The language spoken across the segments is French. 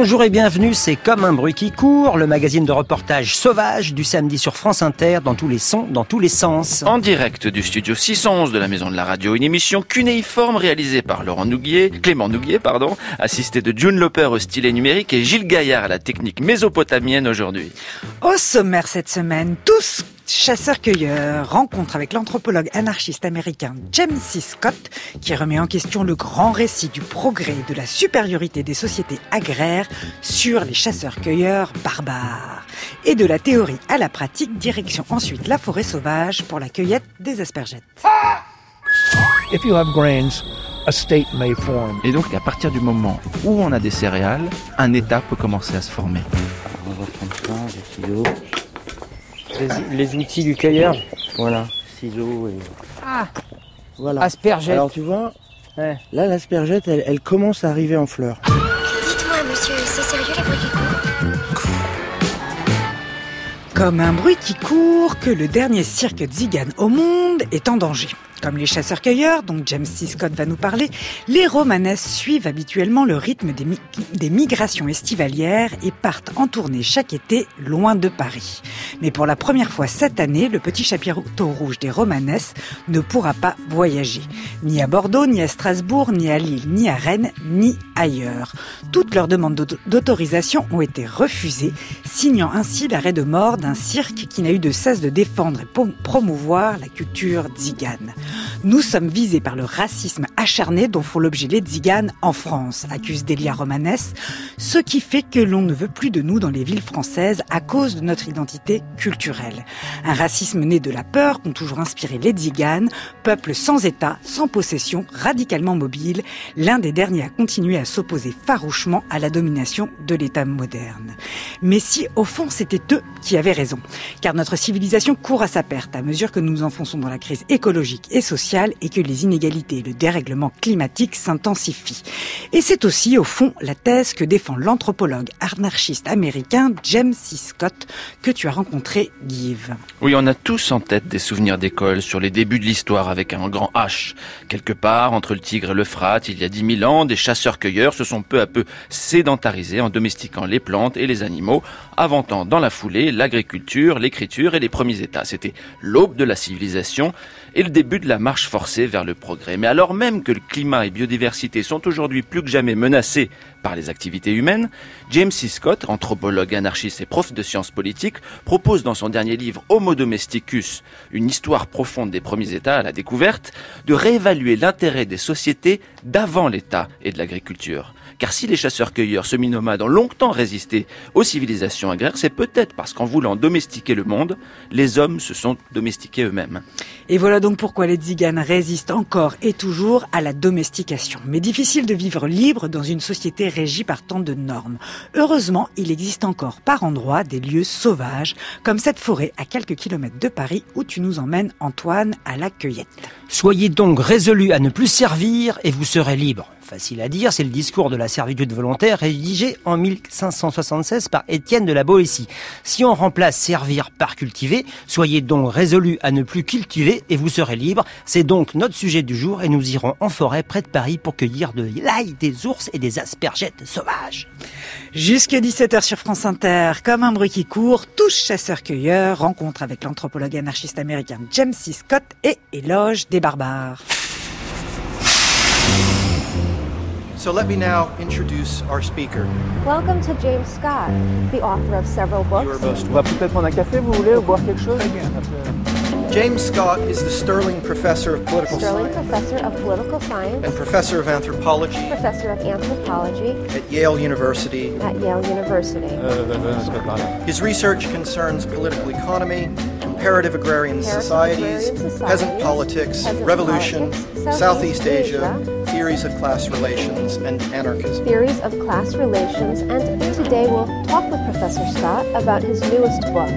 Bonjour et bienvenue, c'est Comme un bruit qui court, le magazine de reportage sauvage du samedi sur France Inter, dans tous les sons, dans tous les sens. En direct du studio 611 de la Maison de la Radio, une émission cunéiforme réalisée par Laurent Nouguier, Clément Nouguier, pardon, assisté de June Loper au stylet numérique et Gilles Gaillard à la technique mésopotamienne aujourd'hui. Au sommaire cette semaine, tous chasseurs-cueilleurs, rencontre avec l'anthropologue anarchiste américain James C. Scott, qui remet en question le grand récit du progrès et de la supériorité des sociétés agraires sur les chasseurs-cueilleurs barbares. Et de la théorie à la pratique, direction ensuite la forêt sauvage pour la cueillette des aspergettes. If you have grains, a state may form. Et donc à partir du moment où on a des céréales, un État peut commencer à se former. On va prendre ça. Les, les outils du cueilleur. Voilà, ciseaux et. Ah, Voilà. aspergettes. Alors tu vois, Ouais. là l'aspergette, elle, elle commence à arriver en fleurs. Dites-moi, monsieur, c'est sérieux les bruits qui courent Comme un bruit qui court, que le dernier cirque Zigan au monde est en danger. Comme les chasseurs-cueilleurs, dont James C. Scott va nous parler, les romanesses suivent habituellement le rythme des, mi- des migrations estivalières et partent en tournée chaque été loin de Paris. Mais pour la première fois cette année, le petit chapitou rouge des romanesses ne pourra pas voyager. Ni à Bordeaux, ni à Strasbourg, ni à Lille, ni à Rennes, ni ailleurs. Toutes leurs demandes d'auto- d'autorisation ont été refusées, signant ainsi l'arrêt de mort d'un cirque qui n'a eu de cesse de défendre et promouvoir la culture tzigane. Nous sommes visés par le racisme acharné dont font l'objet les tziganes en France, accuse Delia Romanes, ce qui fait que l'on ne veut plus de nous dans les villes françaises à cause de notre identité culturelle. Un racisme né de la peur qu'ont toujours inspiré les tziganes, peuple sans État, sans possession, radicalement mobile, l'un des derniers à continuer à s'opposer farouchement à la domination de l'État moderne. Mais si, au fond, c'était eux qui avaient raison, car notre civilisation court à sa perte à mesure que nous nous enfonçons dans la crise écologique et sociale et que les inégalités et le dérèglement climatique s'intensifient. Et c'est aussi, au fond, la thèse que défend l'anthropologue anarchiste américain James C. Scott, que tu as rencontré, Oui, on a tous en tête des souvenirs d'école sur les débuts de l'histoire avec un grand H. Quelque part, entre le Tigre et l'Euphrate, il y a dix mille ans, des chasseurs-cueilleurs se sont peu à peu sédentarisés en domestiquant les plantes et les animaux, inventant dans la foulée l'agriculture, l'écriture et les premiers États. C'était l'aube de la civilisation et le début de la marche forcée vers le progrès. Mais alors même que le climat et biodiversité sont aujourd'hui plus que jamais menacés par les activités humaines, James C. Scott, anthropologue anarchiste et prof de sciences politiques, propose dans son dernier livre Homo domesticus, une histoire profonde des premiers États à la découverte, de réévaluer l'intérêt des sociétés d'avant l'État et de l'agriculture. Car si les chasseurs-cueilleurs semi-nomades ont longtemps résisté aux civilisations agraires, c'est peut-être parce qu'en voulant domestiquer le monde, les hommes se sont domestiqués eux-mêmes. Et voilà donc pourquoi les tziganes résistent encore et toujours à la domestication. Mais difficile de vivre libre dans une société régie par tant de normes. Heureusement, il existe encore par endroits des lieux sauvages, comme cette forêt à quelques kilomètres de Paris où tu nous emmènes, Antoine, à la cueillette. Soyez donc résolus à ne plus servir et vous serez libres. Facile à dire, c'est le discours de la servitude volontaire rédigé en 1576 par Étienne de la Boétie. Si on remplace servir par cultiver, soyez donc résolus à ne plus cultiver et vous serez libres. C'est donc notre sujet du jour et nous irons en forêt près de Paris pour cueillir de l'ail, des ours et des aspergettes sauvages. Jusque 17h sur France Inter, comme un bruit qui court, tous chasseurs-cueilleurs, rencontre avec l'anthropologue anarchiste américain James C. Scott et éloge des barbares. So let me now introduce our speaker. Welcome to James Scott, the author of several You are books. most On va peut-être prendre un café, vous voulez, ou boire quelque chose James Scott is the Sterling Professor of Political Sterling Science Professor of Political Science, and Professor of Anthropology Professor of Anthropology at Yale University. at Yale University. His research concerns political economy, comparative agrarian Comparative societies, agrarian societies, peasant politics, peasant revolution, politics, Southeast Southeast Asia, Asia, theories of class relations, and anarchism. Theories of Class Relations, and today we'll talk with Professor Scott about his newest book.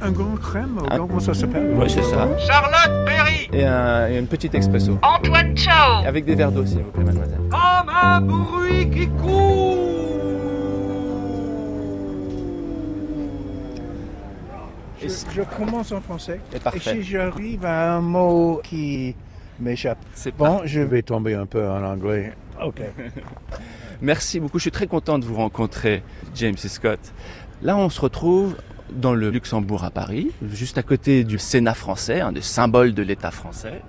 Un grand crème, ou comment ça s'appelle Oui, c'est ça. Charlotte Perry et, un, et une petite expresso. Antoine Chao Avec des verres d'eau, s'il vous plaît, mademoiselle. Comme un bruit qui court Je, je commence en français. C'est Et parfait. si j'arrive à un mot qui m'échappe, C'est bon, je vais tomber un peu en anglais. Ok. Merci beaucoup. Je suis très content de vous rencontrer, James et Scott. Là, on se retrouve dans le Luxembourg à Paris, juste à côté du Sénat français, un des symboles de l'État français.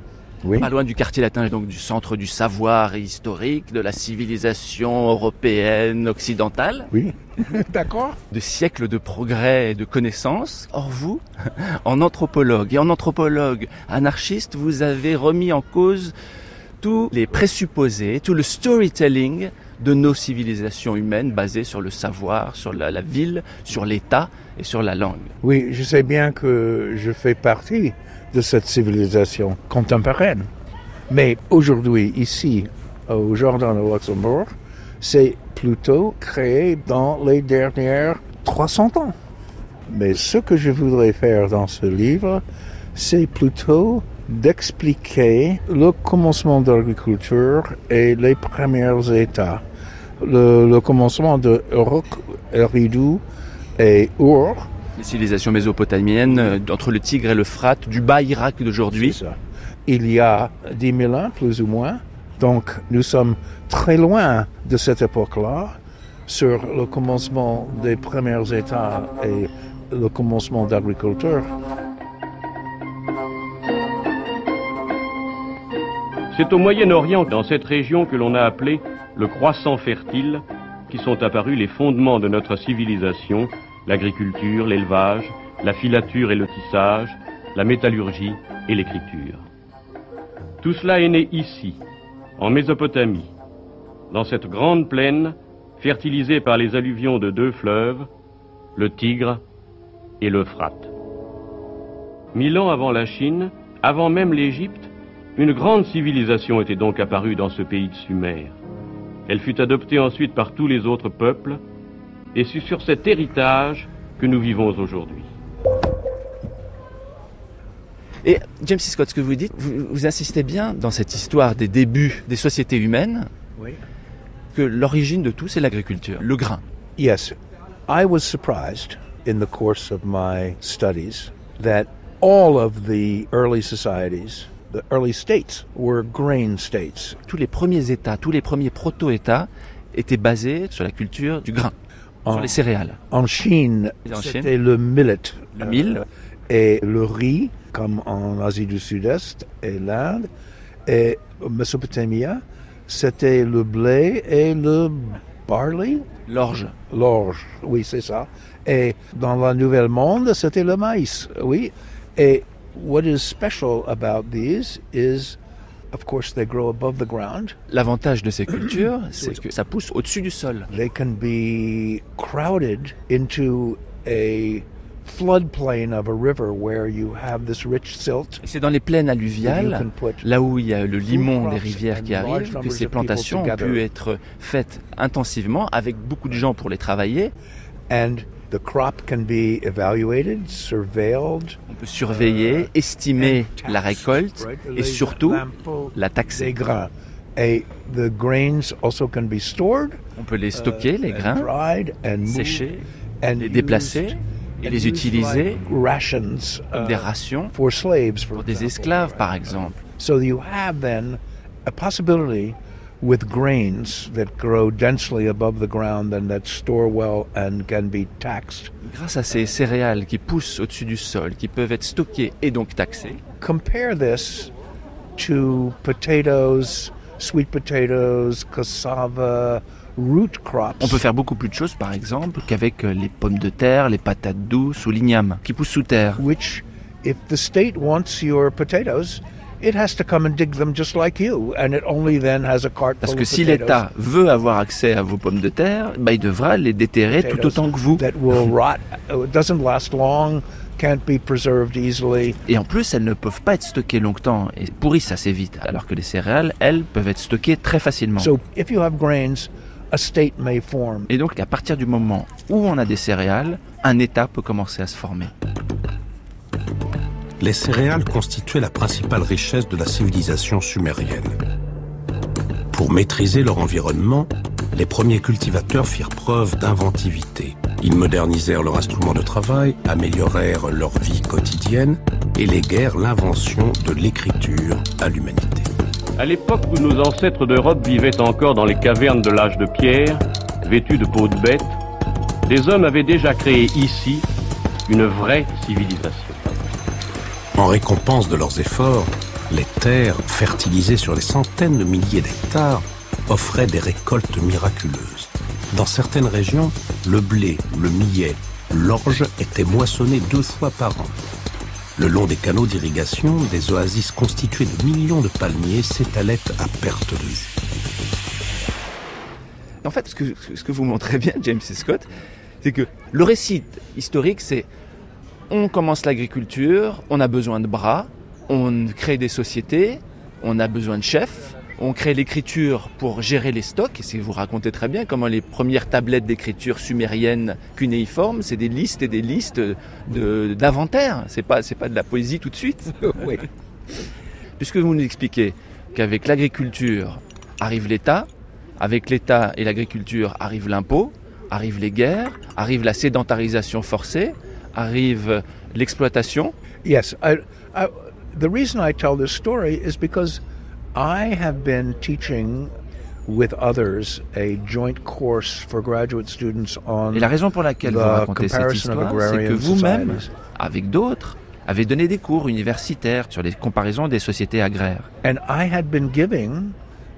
Oui. Pas loin du quartier latin, donc du centre du savoir historique, de la civilisation européenne, occidentale. Oui, d'accord. De siècles de progrès et de connaissances. Or vous, en anthropologue et en anthropologue anarchiste, vous avez remis en cause tous les présupposés, tout le storytelling de nos civilisations humaines basées sur le savoir, sur la, ville, sur l'État et sur la langue. Oui, je sais bien que je fais partie de cette civilisation contemporaine. Mais aujourd'hui, ici, au Jardin de Luxembourg, c'est plutôt créé dans les dernières 300 ans. Mais ce que je voudrais faire dans ce livre, c'est plutôt d'expliquer le commencement de l'agriculture et les premiers états. Le, le commencement de Uruk, Eridu et Ur, Les civilisations mésopotamiennes, euh, entre le Tigre et le Frat, du bas Irak d'aujourd'hui. Il y a 10 000 ans, plus ou moins. Donc, nous sommes très loin de cette époque-là sur le commencement des premiers États et le commencement d'agriculture. C'est au Moyen-Orient, dans cette région que l'on a appelée le croissant fertile, qui sont apparus les fondements de notre civilisation, l'agriculture, l'élevage, la filature et le tissage, la métallurgie et l'écriture. Tout cela est né ici, en Mésopotamie, dans cette grande plaine fertilisée par les alluvions de deux fleuves, le Tigre et l'Euphrate. Mille ans avant la Chine, avant même l'Égypte, une grande civilisation était donc apparue dans ce pays de Sumer. Elle fut adoptée ensuite par tous les autres peuples, et c'est sur cet héritage que nous vivons aujourd'hui. Et James C. Scott, ce que vous dites, vous, vous insistez bien dans cette histoire des débuts des sociétés humaines Oui. que l'origine de tout, c'est l'agriculture, le grain. Yes, I was surprised in the course of my studies that all of the early societies, the early states, were grain states. Tous les premiers États, tous les premiers proto-États étaient basés sur la culture du grain, sur En- les céréales. En Chine, c'était le millet. Le mil. Euh, et le riz, comme en Asie du Sud-Est et l'Inde. Et Mésopotamie, c'était le blé et le barley. L'orge. L'orge, oui, c'est ça. Et dans la Nouvelle Monde, c'était le maïs, oui. Et what is special about these is, of course, they grow above the ground. L'avantage de ces cultures, c'est que ça pousse au-dessus du sol. They can be crowded into a floodplain of a river where you have this rich silt. C'est dans les plaines alluviales, là où il y a le limon des rivières qui arrivent, que ces plantations ont pu être faites intensivement avec beaucoup de gens pour les travailler. And the crop can be evaluated, surveilled, On peut surveiller, estimer and la récolte right? et surtout la des taxer. grains. Et the grains also can be stored, On peut les stocker, les uh, and grains, dried and sécher, and les déplacer et les utiliser rations comme uh, des rations for slaves, for pour des example. esclaves, par exemple. So you have then a possibility with grains that grow densely above the ground and that store well and can be taxed. Grâce à ces céréales qui poussent au-dessus du sol, qui peuvent être stockées et donc taxées, Compare this to potatoes, sweet potatoes, cassava, root crops. on peut faire beaucoup plus de choses, par exemple, qu'avec euh, les pommes de terre, les patates douces ou l'igname, qui poussent sous terre. which, if the state wants your potatoes, it has to come and dig them just like you, and it only then has a cart Parce que si l'État veut avoir accès à vos pommes de terre, bah, il devra les déterrer tout autant que vous. that will rot. It doesn't last long, can't be preserved easily. Et en plus, elles ne peuvent pas être stockées longtemps et pourrissent assez vite, alors que les céréales, elles, peuvent être stockées très facilement. So if you have grains, a state may form. Et donc, à partir du moment où on a des céréales, un État peut commencer à se former. Les céréales constituaient la principale richesse de la civilisation sumérienne. Pour maîtriser leur environnement, les premiers cultivateurs firent preuve d'inventivité. Ils modernisèrent leur instrument de travail, améliorèrent leur vie quotidienne et léguèrent l'invention de l'écriture à l'humanité. À l'époque où nos ancêtres d'Europe vivaient encore dans les cavernes de l'âge de pierre, vêtus de peau de bête, des hommes avaient déjà créé ici une vraie civilisation. En récompense de leurs efforts, les terres, fertilisées sur des centaines de milliers d'hectares, offraient des récoltes miraculeuses. Dans certaines régions, le blé, le millet, l'orge étaient moissonnés deux fois par an. Le long des canaux d'irrigation, des oasis constituées de millions de palmiers s'étalaient à perte de vue. En fait, ce que, ce que vous montrez bien, James Scott, c'est que le récit historique, c'est on commence l'agriculture, on a besoin de bras, on crée des sociétés, on a besoin de chefs, on crée l'écriture pour gérer les stocks. Et vous racontez très bien comment les premières tablettes d'écriture sumérienne cunéiformes, c'est des listes et des listes de- d'inventaires. C'est pas, c'est pas de la poésie tout de suite. Oui. Puisque vous nous expliquez qu'avec l'agriculture arrive l'État, avec l'État et l'agriculture arrive l'impôt, arrivent les guerres, arrive la sédentarisation forcée, arrive l'exploitation. Yes, I, I, the reason I tell this story is because I have been teaching with others a joint course for graduate students on Et la raison pour laquelle vous racontez cette histoire, c'est que vous-même, avec d'autres, avez donné des cours universitaires sur les comparaisons des sociétés agraires. And I had been giving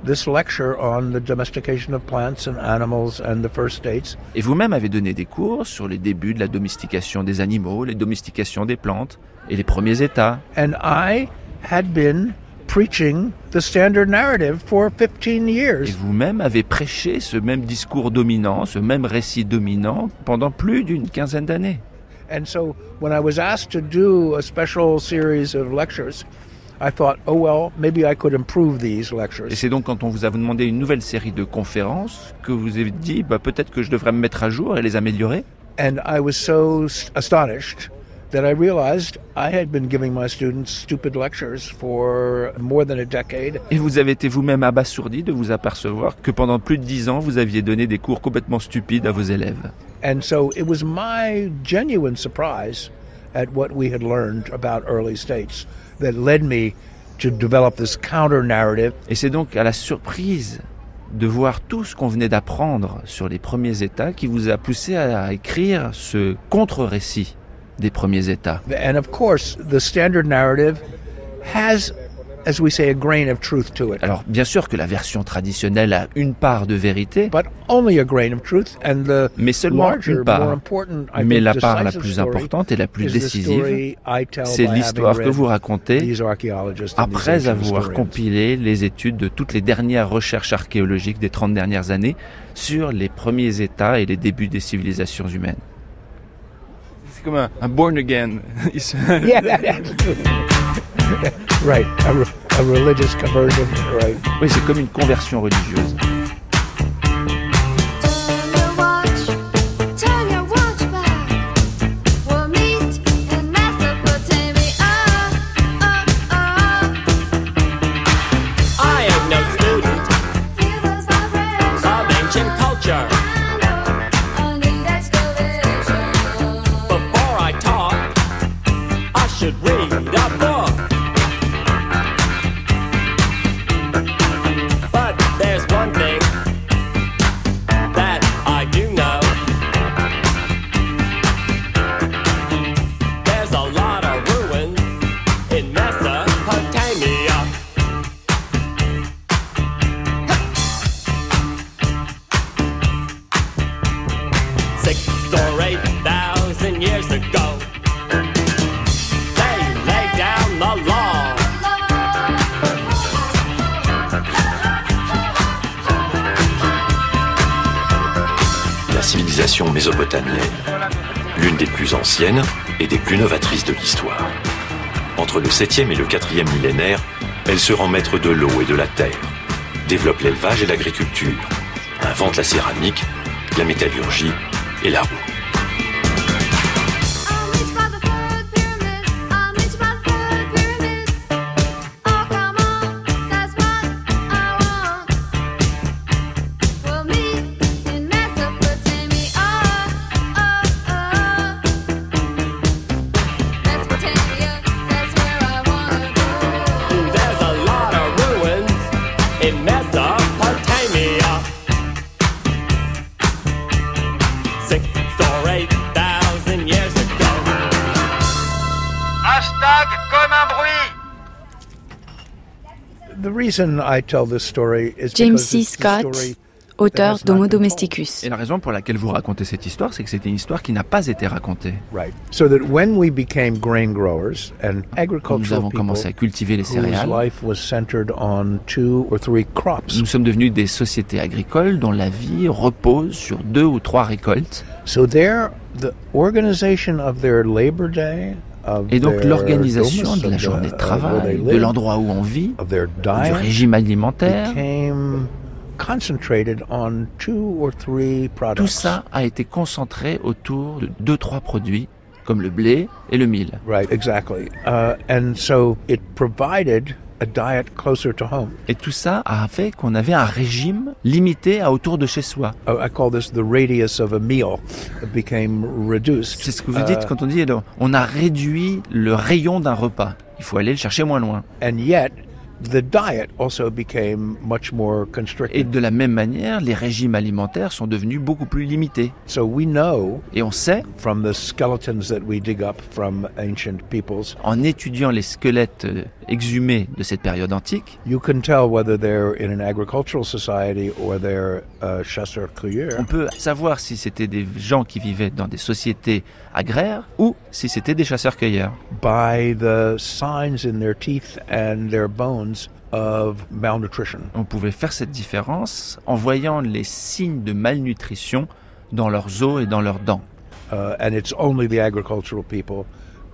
this lecture on the domestication of plants and animals and the first states. Et vous-même avez donné des cours sur les débuts de la domestication des animaux, les domestications des plantes et les premiers états. And I had been preaching the standard narrative for 15 Et years. vous-même avez prêché ce même discours dominant, ce même récit dominant pendant plus d'une quinzaine d'années. And so when I was asked to do a special series of lectures, I thought, oh well, maybe I could improve these Et lectures. c'est donc quand on vous a demandé une nouvelle série de conférences que vous avez dit bah, peut-être que je devrais me mettre à jour et les améliorer. And I was so astonished that I realized I had been giving my students stupid lectures for more than a decade. Et vous avez été vous-même abasourdi de vous apercevoir que pendant plus de dix ans, vous aviez donné des cours complètement stupides à vos élèves. And so it was my genuine surprise at what we had learned about early states that led me to develop this counter narrative. Et c'est donc à la surprise de voir tout ce qu'on venait d'apprendre sur les premiers états qui vous a poussé à écrire ce contre-récit des premiers états. And of course, the standard narrative has, as we say, a grain of truth to it. Alors bien sûr que la version traditionnelle a une part de vérité, But only a grain of truth, and the mais seulement larger, une more part. important, I Mais think, la part la plus importante et la plus is the décisive, c'est l'histoire having que vous racontez après avoir compilé les études de toutes les dernières recherches archéologiques des 30 dernières années sur les premiers états et les débuts des civilisations humaines. C'est comme un, un born again. right, a, a religious conversion, right. Oui, c'est comme une conversion religieuse. 7e et le 4e millénaire, elle se rend maître de l'eau et de la terre, développe l'élevage et l'agriculture, invente la céramique, la métallurgie James C. Scott, story auteur d'Homo domesticus. Et la raison pour laquelle vous racontez cette histoire, c'est que c'était une histoire qui n'a pas été racontée. Right. So that when we became grain growers and Quand nous agricultural avons commencé à people cultiver les whose céréales, life was centered on two or three crops. nous sommes devenus des sociétés agricoles dont la vie repose sur deux ou trois récoltes. Et donc l'organisation de la journée de where travail, de l'endroit où on vit, du régime alimentaire, became concentrated on two or three products. tout ça a été concentré autour de deux trois produits comme le blé et le mil. Right, exactly. Uh, and so it provided a diet closer to home. Et tout ça a fait qu'on avait un régime limité à autour de chez soi. I call this the radius of a meal. It became reduced. C'est ce que vous dites Uh, quand on dit eh, on a réduit le rayon d'un repas. Il faut aller le chercher moins loin. and yet, the diet also became much more Et de la même manière, les régimes alimentaires sont devenus beaucoup plus limités. So we know Et on sait, from the skeletons that we dig up from ancient peoples, en étudiant les squelettes euh, exhumés de cette période antique, on peut savoir si c'était des gens qui vivaient dans des sociétés agraires ou si c'était des chasseurs-cueilleurs. by the signs in their teeth and their bones of malnutrition. On pouvait faire cette différence en voyant les signes de malnutrition dans leurs os et dans leurs dents. Uh, and it's only the agricultural people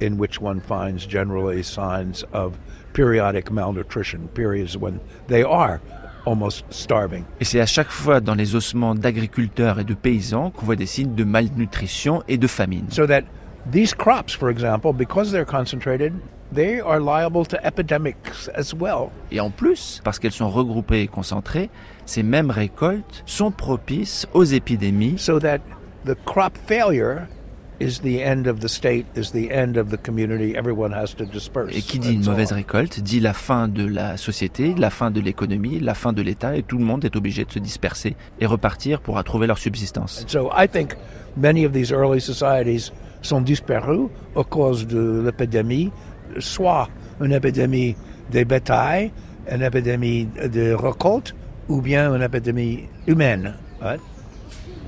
in which one finds generally signs of periodic malnutrition, periods when they are almost starving. Et c'est à chaque fois dans les ossements d'agriculteurs et de paysans qu'on voit des signes de malnutrition et de famine. So that these crops, for example, because they're concentrated, they are liable to epidemics as well. Et en plus, parce qu'elles sont regroupées et concentrées, ces mêmes récoltes sont propices aux épidémies. So that the crop failure is the end of the state, is the end of the community. Everyone has to disperse. Et qui dit une mauvaise récolte dit la fin de la société, la fin de l'économie, la fin de l'État, et tout le monde est obligé de se disperser et repartir pour retrouver leur subsistance. And so I think many of these early societies sont disparus à cause de l'épidémie, soit une épidémie des bétails, une épidémie de récolte, ou bien une épidémie humaine. right?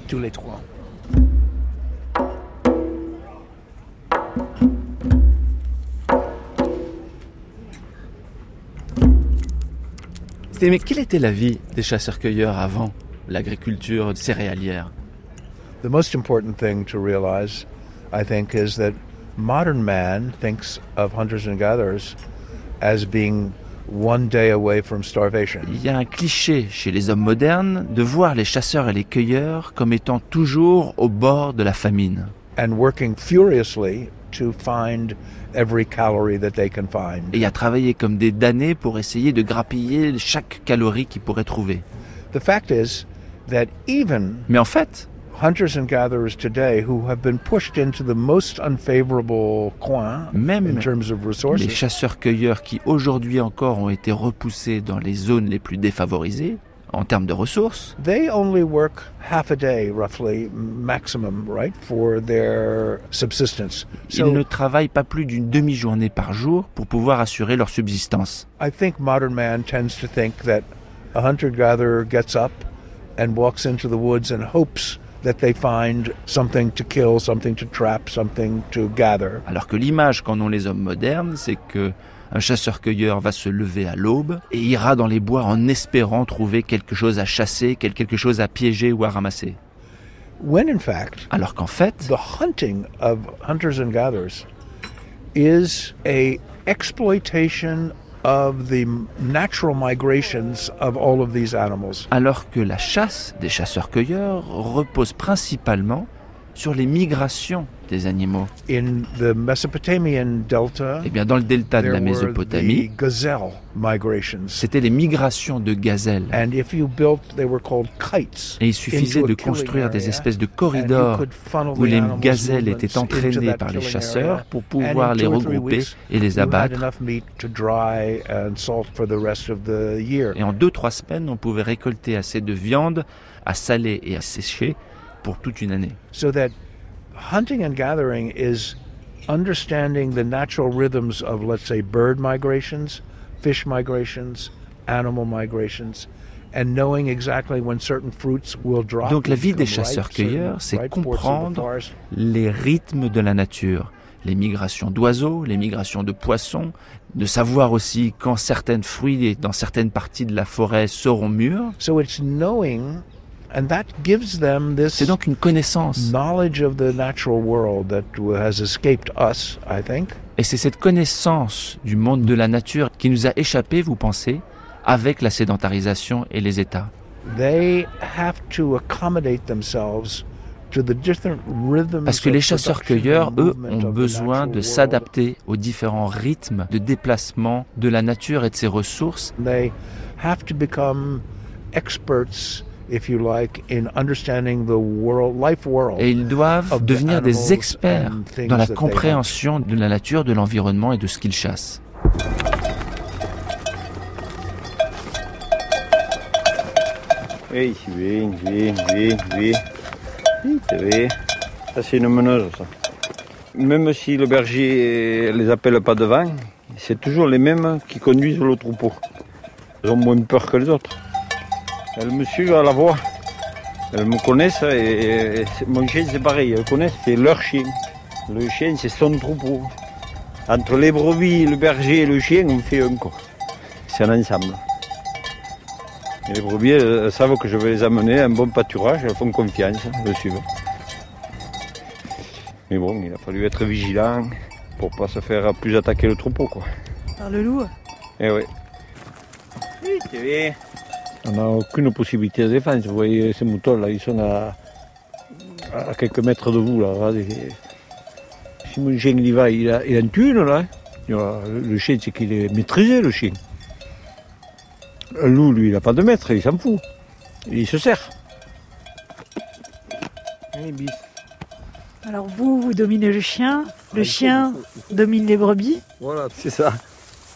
Tous les trois. Mais quelle était la vie des chasseurs-cueilleurs avant l'agriculture céréalière? The most important thing to realize, I think, is that modern man thinks of hunters and gatherers as being one day away from starvation. Il y a un cliché chez les hommes modernes de voir les chasseurs et les cueilleurs comme étant toujours au bord de la famine and working furiously to find every calorie that they can find. et à travailler comme des damnés pour essayer de grappiller chaque calorie qu'ils pourraient trouver. The fact is that even Mais en fait, hunters and gatherers today who have been pushed into the most unfavorable coin Même in terms of les resources, chasseurs-cueilleurs qui aujourd'hui encore ont été repoussés dans les zones les plus défavorisées en termes de ressources, they only work half a day, roughly, maximum, right, for their subsistence. ils ne travaillent pas plus d'une demi-journée par jour pour pouvoir assurer leur subsistance. I think modern man tends to think that a hunter gatherer gets up and walks into the woods and hopes that they find something to kill, something to trap, something to gather. Alors que l'image qu'en ont les hommes modernes, c'est que un chasseur-cueilleur va se lever à l'aube et ira dans les bois en espérant trouver quelque chose à chasser, quel- quelque chose à piéger ou à ramasser. When in fact, Alors qu'en fait, the hunting of hunters and gatherers is a exploitation of the natural migrations of all of these animals. alors que la chasse des chasseurs-cueilleurs repose principalement sur les migrations des animaux. In the Mesopotamian delta, Eh bien, dans le delta de la Mésopotamie, c'était les migrations de gazelles. And if you built, they were called kites. Et il suffisait de construire des espèces de corridors où les gazelles étaient entraînées par les chasseurs pour pouvoir les regrouper et les abattre. Et en deux, trois semaines, on pouvait récolter assez de viande à saler et à sécher pour toute une année. So that hunting and gathering is understanding the natural rhythms of, let's say, bird migrations, fish migrations, animal migrations and knowing exactly when certain fruits will drop. Donc la vie des chasseurs-cueilleurs, c'est comprendre les rythmes de la nature, les migrations d'oiseaux, les migrations de poissons, de savoir aussi quand certaines fruits dans certaines parties de la forêt seront mûrs. So it's knowing, and that gives them this C'est donc une connaissance. knowledge of the natural world that has escaped us, I think. Et c'est cette connaissance du monde de la nature qui nous a échappé, vous pensez, avec la sédentarisation et les États. They have to accommodate themselves to the different rhythms Parce que of les chasseurs-cueilleurs, eux, ont besoin de world. s'adapter aux différents rythmes de déplacement de la nature et de ses ressources. They have to become experts, if you like, in understanding the world, life world. Et ils doivent devenir des animals experts and things dans la that they compréhension de la nature, de l'environnement et de ce qu'ils chassent. Oui, oui, oui, oui, oui. Oui, c'est vrai. Ça, c'est une meneuse, ça. Même si le berger les appelle pas devant, c'est toujours les mêmes qui conduisent le troupeau. Ils ont moins peur que les autres. Elles me suivent à la voix. Elles me connaissent et, mon chien, c'est pareil. Elles connaissent, c'est leur chien. Le chien, c'est son troupeau. Entre les brebis, le berger et le chien, on fait un corps. C'est un ensemble. Et les brebis, elles, savent que je vais les amener à un bon pâturage, elles font confiance, elles le suivent. Mais bon, il a fallu être vigilant pour pas se faire plus attaquer le troupeau, quoi. Par le loup Eh oui. Oui. On n'a aucune possibilité de défense. Vous voyez ces moutons-là, ils sont à, à quelques mètres de vous, là. Regardez. Si mon chien il y va, il a, il une thune, là. A- Le chien, c'est qu'il est maîtrisé, le chien. Le loup, lui, il n'a pas de maître, il s'en fout. Il se sert. Alors vous, vous dominez le chien, le chien domine les brebis, Voilà, c'est ça.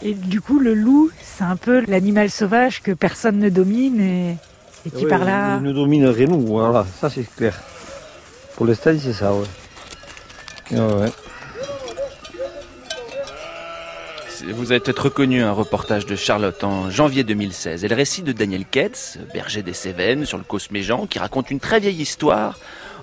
Et du coup le loup, c'est un peu l'animal sauvage que personne ne domine et, et qui Ouais, par là... Il nous domine rien, nous, voilà, ça c'est clair. Pour l'instant, c'est ça, ouais. Ouais, ouais. Vous avez peut-être reconnu un reportage de Charlotte en janvier 2016 et le récit de Daniel Ketz, berger des Cévennes sur le Cosméjean, qui raconte une très vieille histoire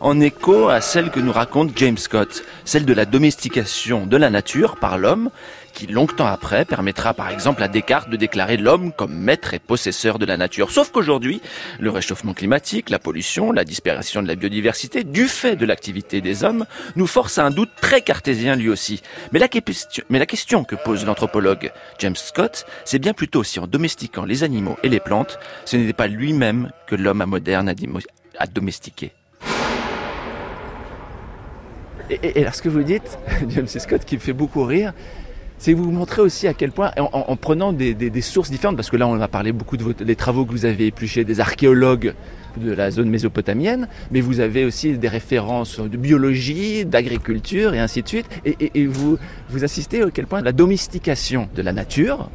en écho à celle que nous raconte James Scott, celle de la domestication de la nature par l'homme, qui longtemps après permettra par exemple à Descartes de déclarer l'homme comme maître et possesseur de la nature. Sauf qu'aujourd'hui, le réchauffement climatique, la pollution, la disparition de la biodiversité, du fait de l'activité des hommes, nous force à un doute très cartésien lui aussi. Mais la, question, que pose l'anthropologue James Scott, c'est bien plutôt si en domestiquant les animaux et les plantes, ce n'était pas lui-même que l'homme moderne a domestiqué. Et, et- et alors ce que vous dites, James Scott, qui me fait beaucoup rire, c'est que vous montrez aussi à quel point, en, en- en prenant des, des- des sources différentes, parce que là on a parlé beaucoup de votre- des travaux que vous avez épluchés, des archéologues de la zone mésopotamienne, mais vous avez aussi des références de biologie, d'agriculture et ainsi de suite, et, et- et vous, vous insistez à quel point la domestication de la nature,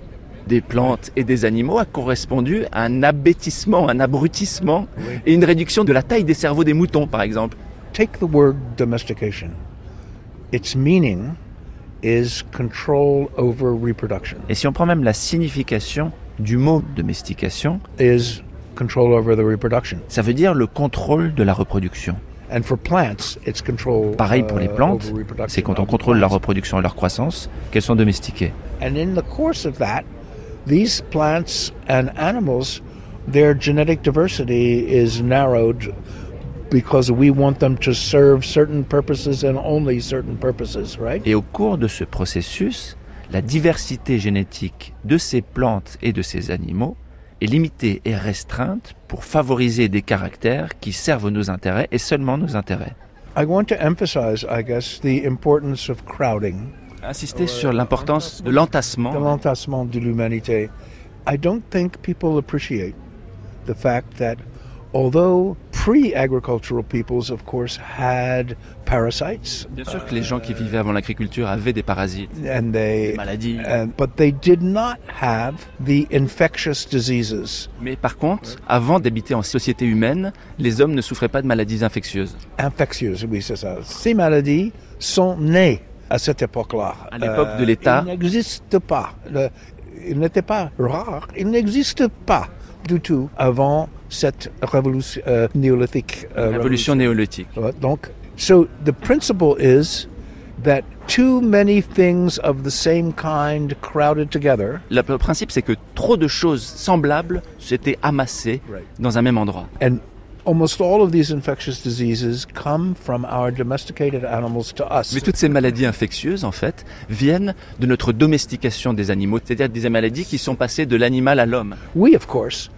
des plantes et des animaux a correspondu à un abêtissement, un abrutissement et une réduction de la taille des cerveaux des moutons par exemple. Take the word domestication. Its meaning is control over reproduction. Et si on prend même la signification du mot domestication, is control over the reproduction. ça veut dire le contrôle de la reproduction. And for plants, it's control. Pareil pour les uh, plantes, reproduction c'est quand on contrôle plants. reproduction et leur croissance qu'elles sont domestiquées. And in the course of that, these plants and animals, their genetic diversity is narrowed because we want them to serve certain purposes and only certain purposes, right? Et au cours de ce processus, la diversité génétique de ces plantes et de ces animaux est limitée et restreinte pour favoriser des caractères qui servent nos intérêts et seulement nos intérêts. I want to emphasize, I guess, the importance of crowding. Insister sur l'importance de l'entassement. De l'entassement de l'humanité. I don't think people appreciate the fact that although pre-agricultural peoples, of course, had parasites, Bien sûr que les gens qui vivaient avant l'agriculture avaient des parasites, and they des maladies. and, but they did not have the infectious diseases. Mais par contre, avant d'habiter en société humaine, les hommes ne souffraient pas de maladies infectieuses. Infectieuses, oui, c'est ça. Ces maladies sont nées à cette époque-là. À l'époque de l'État. Il n'existe pas. Le- il n'était pas rare, il n'existe pas du tout avant cette révolution euh, néolithique. euh, Révolution néolithique. Donc, so the principle is that too many things of the same kind crowded together Le principe, c'est que trop de choses semblables s'étaient amassées dans un même endroit. and almost all of these infectious diseases come from our domesticated animals to us. Mais toutes ces maladies infectieuses, en fait, viennent de notre domestication des animaux, c'est-à-dire des maladies qui sont passées de l'animal à l'homme. We, of course,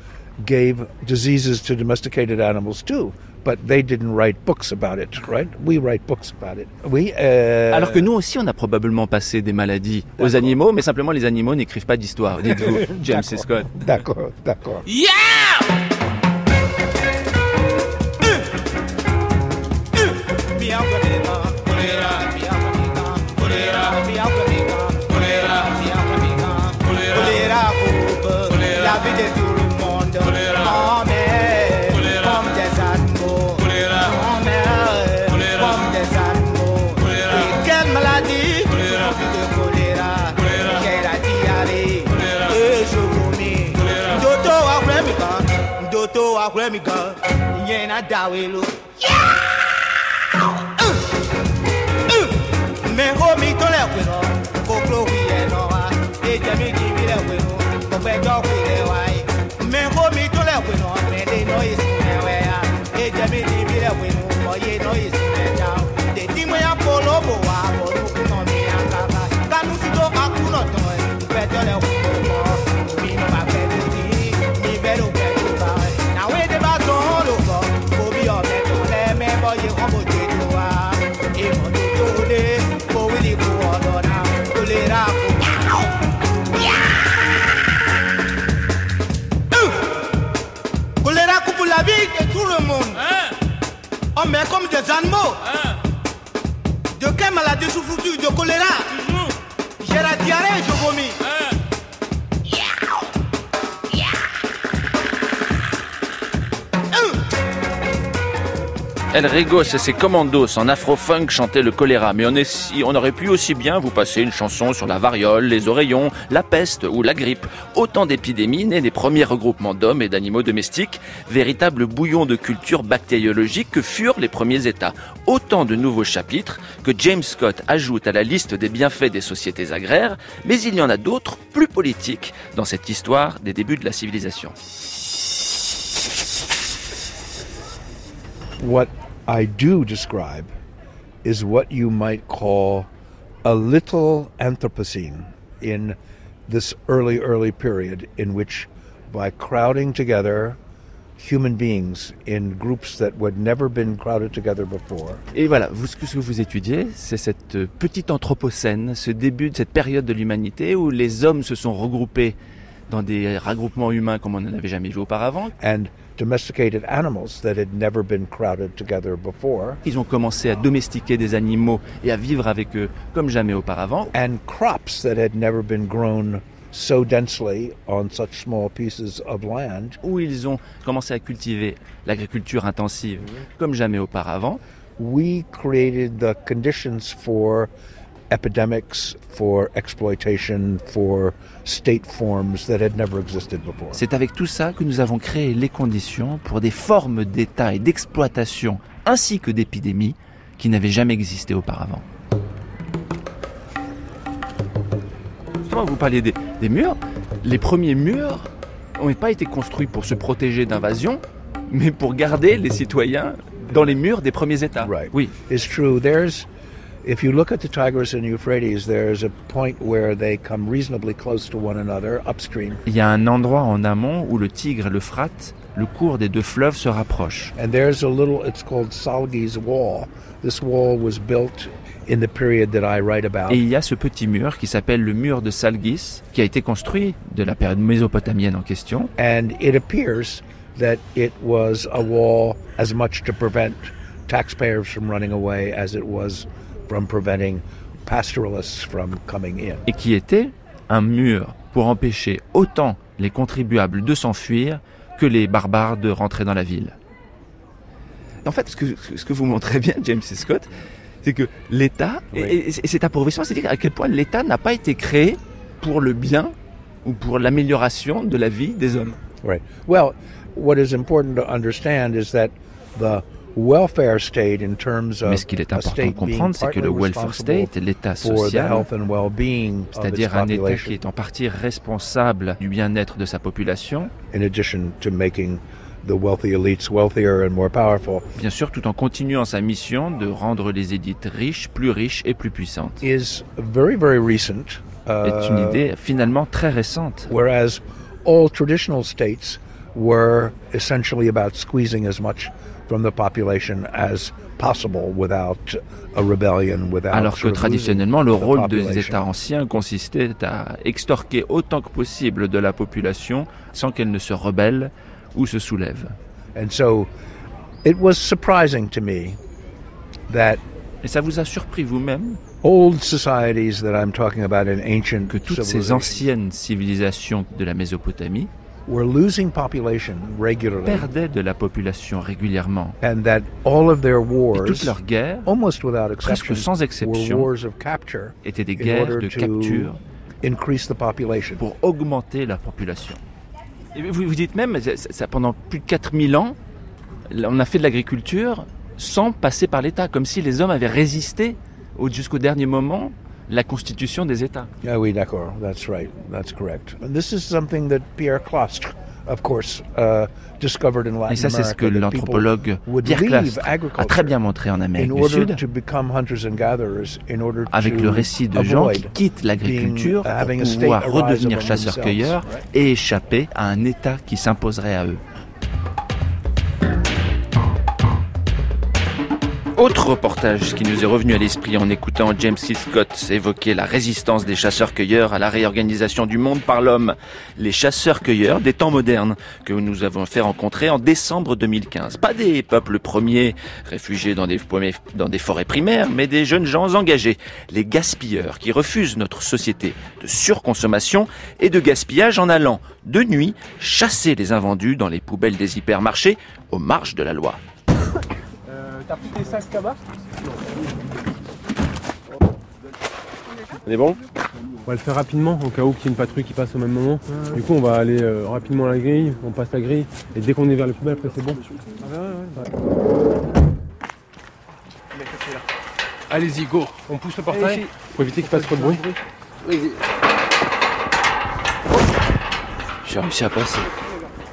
gave diseases to domesticated animals too, but they didn't write books about it, right? We write books about it. We, uh, Alors que nous aussi, on a probablement passé des maladies aux animaux, mais simplement les animaux n'écrivent pas d'histoire, dites-vous, James Scott. D'accord, d'accord. La akura mi gan Yeah! náà dàwé ló. mẹ́kọ́ mi tó lẹ̀ pẹ̀lú kókó wíyẹn náà wá ẹ̀jẹ̀ mi kì des animaux. De quelle maladie souffres-tu? De choléra? J'ai la diarrhée, je vomis. El Rigos et ses commandos en afro-funk chantaient le choléra, mais on, est on aurait pu aussi bien vous passer une chanson sur la variole, les oreillons, la peste ou la grippe. Autant d'épidémies nées des premiers regroupements d'hommes et d'animaux domestiques, véritables bouillons de culture bactériologique que furent les premiers États. Autant de nouveaux chapitres que James Scott ajoute à la liste des bienfaits des sociétés agraires, mais il y en a d'autres plus politiques dans cette histoire des débuts de la civilisation. What I do describe is what you might call a little Anthropocene in this early, early period in which, by crowding together human beings in groups that would never been crowded together before, Et voilà, vous, ce que vous étudiez, c'est cette euh, petite anthropocène, ce début de cette période de l'humanité où les hommes se sont regroupés dans des regroupements humains comme on n'en avait jamais vu auparavant. and domesticated animals that had never been crowded together before, Ils ont commencé à domestiquer des animaux et à vivre avec eux comme jamais auparavant. and crops that had never been grown so densely on such small pieces of land. Où ils ont commencé à cultiver l'agriculture intensive comme jamais auparavant. we created the conditions for epidemics, for exploitation, for state forms that had never existed before. C'est avec tout ça que nous avons créé les conditions pour des formes d'État et d'exploitation ainsi que d'épidémies qui n'avaient jamais existé auparavant. Justement, vous parliez des, des murs. Les premiers murs n'ont pas été construits pour se protéger d'invasion, mais pour garder les citoyens dans les murs des premiers États. Oui. It's true. There's, if you look at the Tigris and Euphrates, there's a point where they come reasonably close to one another upstream. Il y a un endroit en amont où le Tigre et l'Euphrate, le cours des deux fleuves, se rapprochent. And there's a little, it's called Salgi's Wall. This wall was built in the period that I write about. Et il y a ce petit mur qui s'appelle le mur de Salgis, qui a été construit de la période mésopotamienne en question. And it appears that it was a wall as much to prevent taxpayers from running away as it was from preventing pastoralists from coming in. Et qui était un mur pour empêcher autant les contribuables de s'enfuir que les barbares de rentrer dans la ville. En fait, ce que, ce que vous montrez bien, James et Scott, c'est que l'État, et, et- et cet appauvrissement, c'est-à-dire à quel point l'État n'a pas été créé pour le bien ou pour l'amélioration de la vie des hommes. Right. Well, what is important to understand is that the Mais ce qu'il est important de comprendre, c'est que le welfare state, l'état social, c'est-à-dire un État qui est en partie responsable du bien-être de sa population, in addition to making the wealthy elites wealthier and more powerful, bien sûr tout en continuant sa mission de rendre les élites riches, plus riches et plus puissantes. is very, very recent. est une uh, idée finalement très récente. whereas all traditional states were essentially about squeezing as much from the population as possible without a rebellion, without Alors que traditionnellement, le rôle des. États anciens consistait à extorquer autant que possible de la population sans qu'elle ne se rebelle ou se soulève. And so it was surprising to me that Et ça vous a surpris vous-même old societies that I'm talking about in ancient que toutes ces civilizations anciennes civilisations de la Mésopotamie were losing population regularly perdaient de la population régulièrement. and that all of their Et wars toutes leurs guerres, almost without presque exception sans exception, were wars of capture étaient des guerres de capture increase the population. pour augmenter la population. Et vous vous dites même, ça, ça, pendant plus de 4000 ans, on a fait de l'agriculture sans passer par l'État, comme si les hommes avaient résisté au- jusqu'au dernier moment la constitution des États. Ah oui, d'accord. That's right. That's correct. And this is something that Pierre Clastre, of course, uh, discovered in Latin Et ça, c'est ce que America, l'anthropologue Pierre Clastre a très bien montré en Amérique in du Sud, to become hunters and gatherers, in order avec to le récit de gens qui quittent l'agriculture pour pouvoir redevenir chasseurs-cueilleurs et échapper à un État qui s'imposerait à eux. Autre reportage qui nous est revenu à l'esprit en écoutant James C. Scott évoquer la résistance des chasseurs-cueilleurs à la réorganisation du monde par l'homme. Les chasseurs-cueilleurs des temps modernes que nous avons fait rencontrer en décembre 2015. Pas des peuples premiers réfugiés dans des, dans des forêts primaires, mais des jeunes gens engagés. Les gaspilleurs qui refusent notre société de surconsommation et de gaspillage en allant de nuit chasser les invendus dans les poubelles des hypermarchés aux marges de la loi. T'as pris des sacs cabas On est bon On va le faire rapidement au cas où qu'il y ait une patrouille qui passe au même moment. Du coup, on va aller euh, rapidement à la grille, on passe la grille et dès qu'on est vers les poubelles, après c'est bon. Allez-y, go On pousse le portail pour éviter qu'il fasse trop de bruit. J'ai réussi à passer.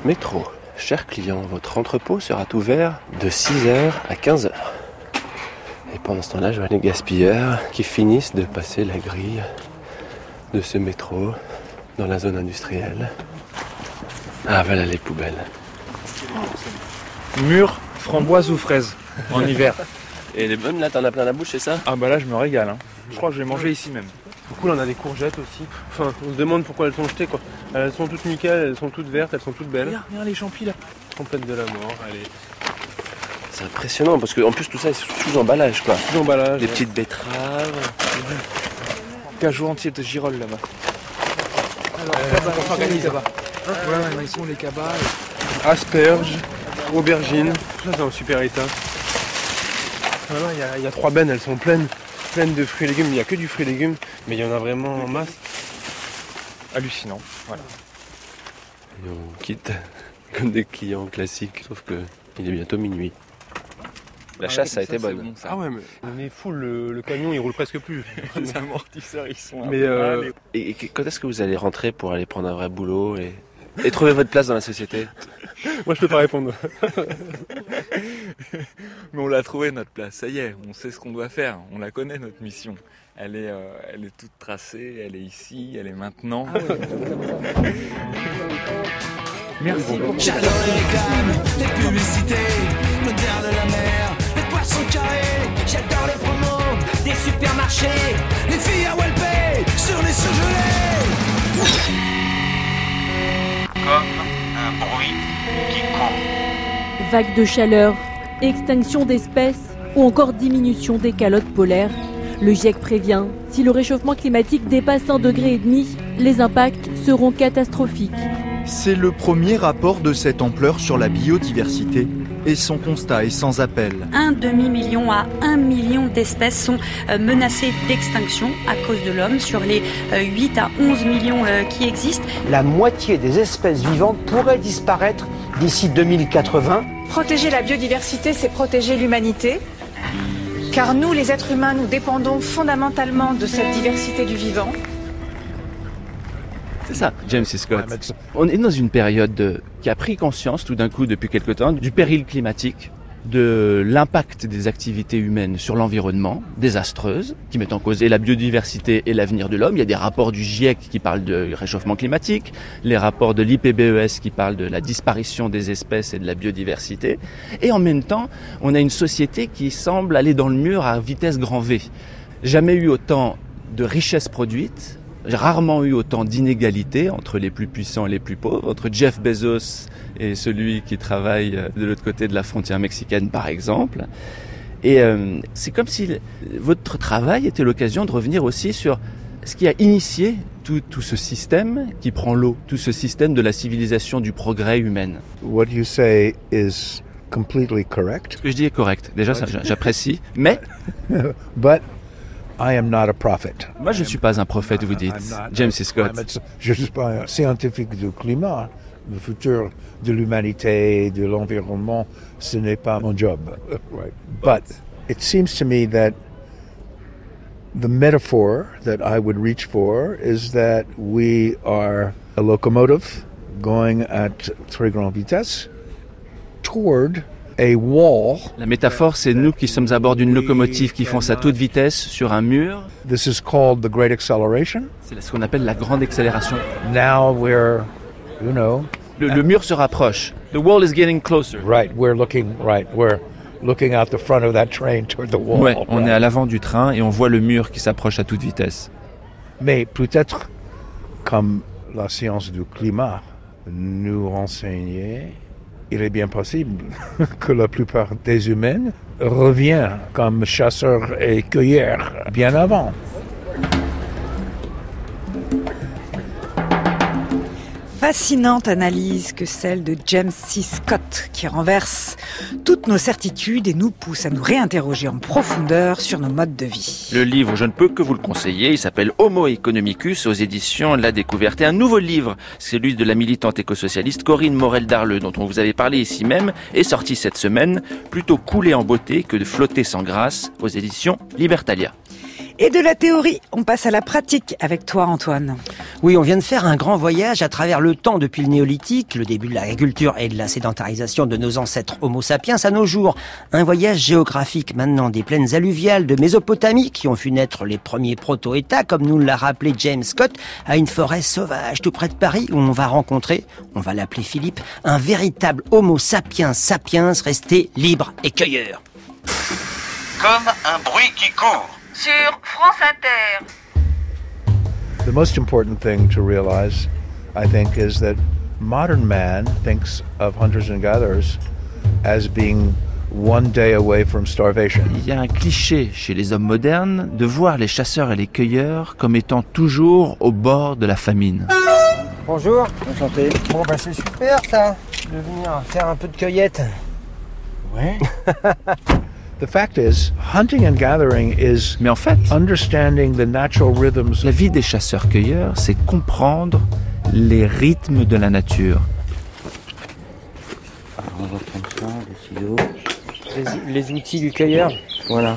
Métro. Cher client, votre entrepôt sera ouvert de 6h à 15h. Et pendant ce temps-là, je vois les gaspilleurs qui finissent de passer la grille de ce métro dans la zone industrielle. Ah, voilà les poubelles. Mûr, framboise ou fraise en hiver. Et les bonnes, là, t'en as plein la bouche, c'est ça? Ah bah là, je me régale. hein. Je crois que je vais manger ici même. Du coup, là, on a des courgettes aussi. Enfin, on se demande pourquoi elles sont jetées, quoi. Elles sont toutes nickel, elles sont toutes vertes, elles sont toutes belles. Regarde, regarde les champis là. Complète de la mort, allez. C'est impressionnant parce qu'en plus, tout ça est sous emballage, quoi. Sous emballage. Des petites betteraves. Cajou entier de girolles là-bas. Alors, cabas, on s'organise là-bas. Ouais, ouais, ils sont les cabas. Asperges, aubergines, tout ça c'est en super état. Voilà, il y y, a trois bennes, elles sont pleines, pleines de fruits et légumes. Il n'y a que du fruit et légumes, mais il y en a vraiment en masse. Hallucinant. Voilà. Et on quitte comme des clients classiques, sauf que il est bientôt minuit. La chasse, ça a été bonne. Ah ouais, mais on est full, le, le camion il roule presque plus. Les amortisseurs ils sont. Mais, euh, Et, et quand est-ce que vous allez rentrer pour aller prendre un vrai boulot et, et trouver votre place dans la société Moi je peux pas répondre. Mais on l'a trouvé notre place, ça y est, on sait ce qu'on doit faire, on la connaît notre mission. Elle est, euh, elle est toute tracée, elle est ici, elle est maintenant. Merci beaucoup. J'adore les réclames, les publicités, l'odeur de la mer, les poissons carrés. J'adore les promos des supermarchés, les filles à Walpay sur les surgelés. Comme un bruit qui court. Vagues de chaleur, extinction d'espèces ou encore diminution des calottes polaires. Le GIEC prévient, si le réchauffement climatique dépasse un degré et demi, les impacts seront catastrophiques. C'est le premier rapport de cette ampleur sur la biodiversité Et son constat est sans appel. Un demi-million à un million d'espèces sont euh, menacées d'extinction à cause de l'homme sur les euh, 8 à 11 millions euh, qui existent. La moitié des espèces vivantes pourraient disparaître d'ici 2080. Protéger la biodiversité, c'est protéger l'humanité. Car nous, les êtres humains, nous dépendons fondamentalement de cette diversité du vivant. C'est ça, James. Scott. On est dans une période de- qui a pris conscience tout d'un coup depuis quelque temps du péril climatique, de l'impact des activités humaines sur l'environnement, désastreuses, qui mettent en cause et la biodiversité et l'avenir de l'homme. Il y a des rapports du GIEC qui parlent de réchauffement climatique, les rapports de l'IPBES qui parlent de la disparition des espèces et de la biodiversité. Et en même temps, on a une société qui semble aller dans le mur à vitesse grand V. Jamais eu autant de richesses produites, j'ai rarement eu autant d'inégalités entre les plus puissants et les plus pauvres, entre Jeff Bezos et celui qui travaille euh, de l'autre côté de la frontière mexicaine, par exemple. Et euh, c'est comme si votre travail était l'occasion de revenir aussi sur ce qui a initié tout, tout ce système qui prend l'eau, tout ce système de la civilisation du progrès humain. What you say is completely correct. Ce que je dis est correct. Déjà, j'apprécie. Mais But moi, je ne suis pas un prophète, vous dites, James. Scott. Je ne suis pas un scientifique du climat. Le futur de l'humanité, de l'environnement, ce n'est pas mon job. Right. But it seems to me that the metaphor that I would reach for is that we are a locomotive going at très grande vitesse toward. La métaphore, c'est nous qui sommes à bord d'une locomotive qui fonce à toute vitesse sur un mur. This is called the Great Acceleration. C'est ce qu'on appelle la grande accélération. Now we're, you know, Le, le mur se rapproche. The wall is getting closer. right. We're looking right. We're looking out the front of that train toward the wall. Ouais, on right? est à l'avant du train et on voit le mur qui s'approche à toute vitesse. Mais peut-être, comme la science du climat nous renseignait, il est bien possible que la plupart des humains reviennent comme chasseurs et cueilleurs bien avant. Fascinante analyse que celle de James C. Scott qui renverse toutes nos certitudes et nous pousse à nous réinterroger en profondeur sur nos modes de vie. Le livre, je ne peux que vous le conseiller, il s'appelle Homo economicus aux éditions La Découverte. Et un nouveau livre, celui de la militante écosocialiste Corinne Morel-Darleux, dont on vous avait parlé ici même, est sorti cette semaine, plutôt coulé en beauté que de flotter sans grâce, aux éditions Libertalia. Et de la théorie, on passe à la pratique avec toi Antoine. Oui, on vient de faire un grand voyage à travers le temps depuis le néolithique, le début de l'agriculture et de la sédentarisation de nos ancêtres Homo sapiens à nos jours. Un voyage géographique maintenant des plaines alluviales de Mésopotamie qui ont vu naître les premiers proto-États, comme nous l'a rappelé James Scott, à une forêt sauvage tout près de Paris où on va rencontrer, on va l'appeler Philippe, un véritable Homo sapiens sapiens resté libre et cueilleur. Comme un bruit qui court. Sur France Inter. The most important thing to realize, I think, is that modern man thinks of hunters and gatherers as being one day away from starvation. Il y a un cliché chez les hommes modernes de voir les chasseurs et les cueilleurs comme étant toujours au bord de la famine. Bonjour. Enchanté. Bon, bah c'est super ça, de venir faire un peu de cueillette. Ouais. The fact is, hunting and gathering is Mais en fait, understanding the natural rhythms. la vie des chasseurs-cueilleurs, c'est comprendre les rythmes de la nature. On va prendre ça, les ciseaux. Les, les outils du cueilleur. Voilà.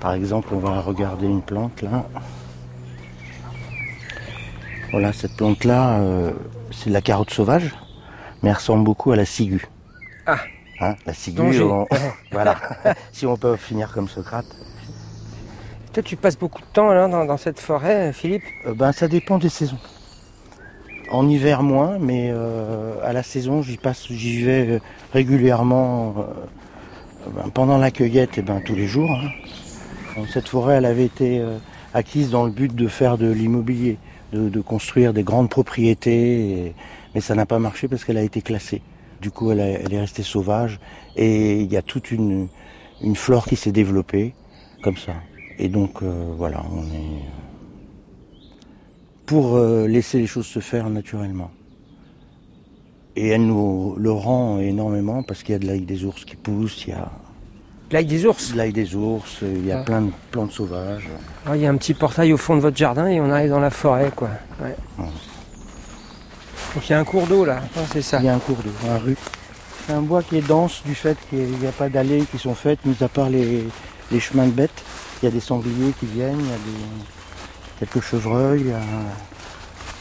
Par exemple, on va regarder une plante là. Voilà, cette plante-là, euh, c'est de la carotte sauvage, mais elle ressemble beaucoup à la ciguë. Ah. Hein, la ciguë, on- voilà. si on peut finir comme Socrate. Toi, tu passes beaucoup de temps là dans, dans cette forêt, Philippe Euh, ben, ça dépend des saisons. En hiver moins, mais euh, à la saison j'y passe, j'y vais euh, régulièrement. euh, ben, pendant la cueillette, et ben tous les jours. hein. Cette forêt, elle avait été euh, acquise dans le but de faire de l'immobilier, de, de construire des grandes propriétés, et- mais ça n'a pas marché parce qu'elle a été classée. Du coup, elle, a- elle est restée sauvage et il y a toute une, une flore qui s'est développée comme ça. Et donc euh, voilà, on est pour euh, laisser les choses se faire naturellement. Et elle nous le rend énormément parce qu'il y a de l'ail des ours qui pousse, il y a L'ail des ours l'ail des ours, il y a Ah. plein de plantes sauvages. Ah, Il y a un petit portail au fond de votre jardin et on arrive dans la forêt, quoi. Ouais. Donc il y a un cours d'eau là, Ah, c'est ça. Il y a un cours d'eau la rue. C'est un bois qui est dense du fait qu'il n'y a pas d'allées qui sont faites, mis à part les, les chemins de bêtes. Il y a des sangliers qui viennent, il y a des, quelques chevreuils. a-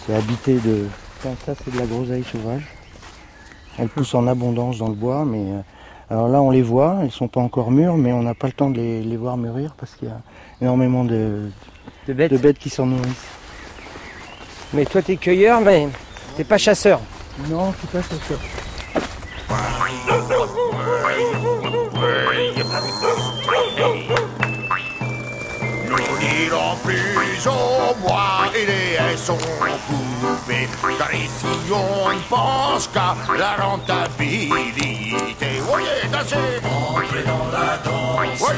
C'est habité de. Enfin, ça, c'est de la groseille sauvage. Elle pousse en abondance dans le bois, mais. euh, Alors là, on les voit, elles sont pas encore mûres, mais on n'a pas le temps de les, les voir mûrir parce qu'il y a énormément de, De bêtes. bêtes qui s'en nourrissent. Mais toi t'es cueilleur, mais t'es pas chasseur. Non, je suis pas chasseur. Nous n'irons plus au bois et les haies sont coupées Car ici on ne pense qu'à la rentabilité. Voyez, dansez Entrez dans la danse.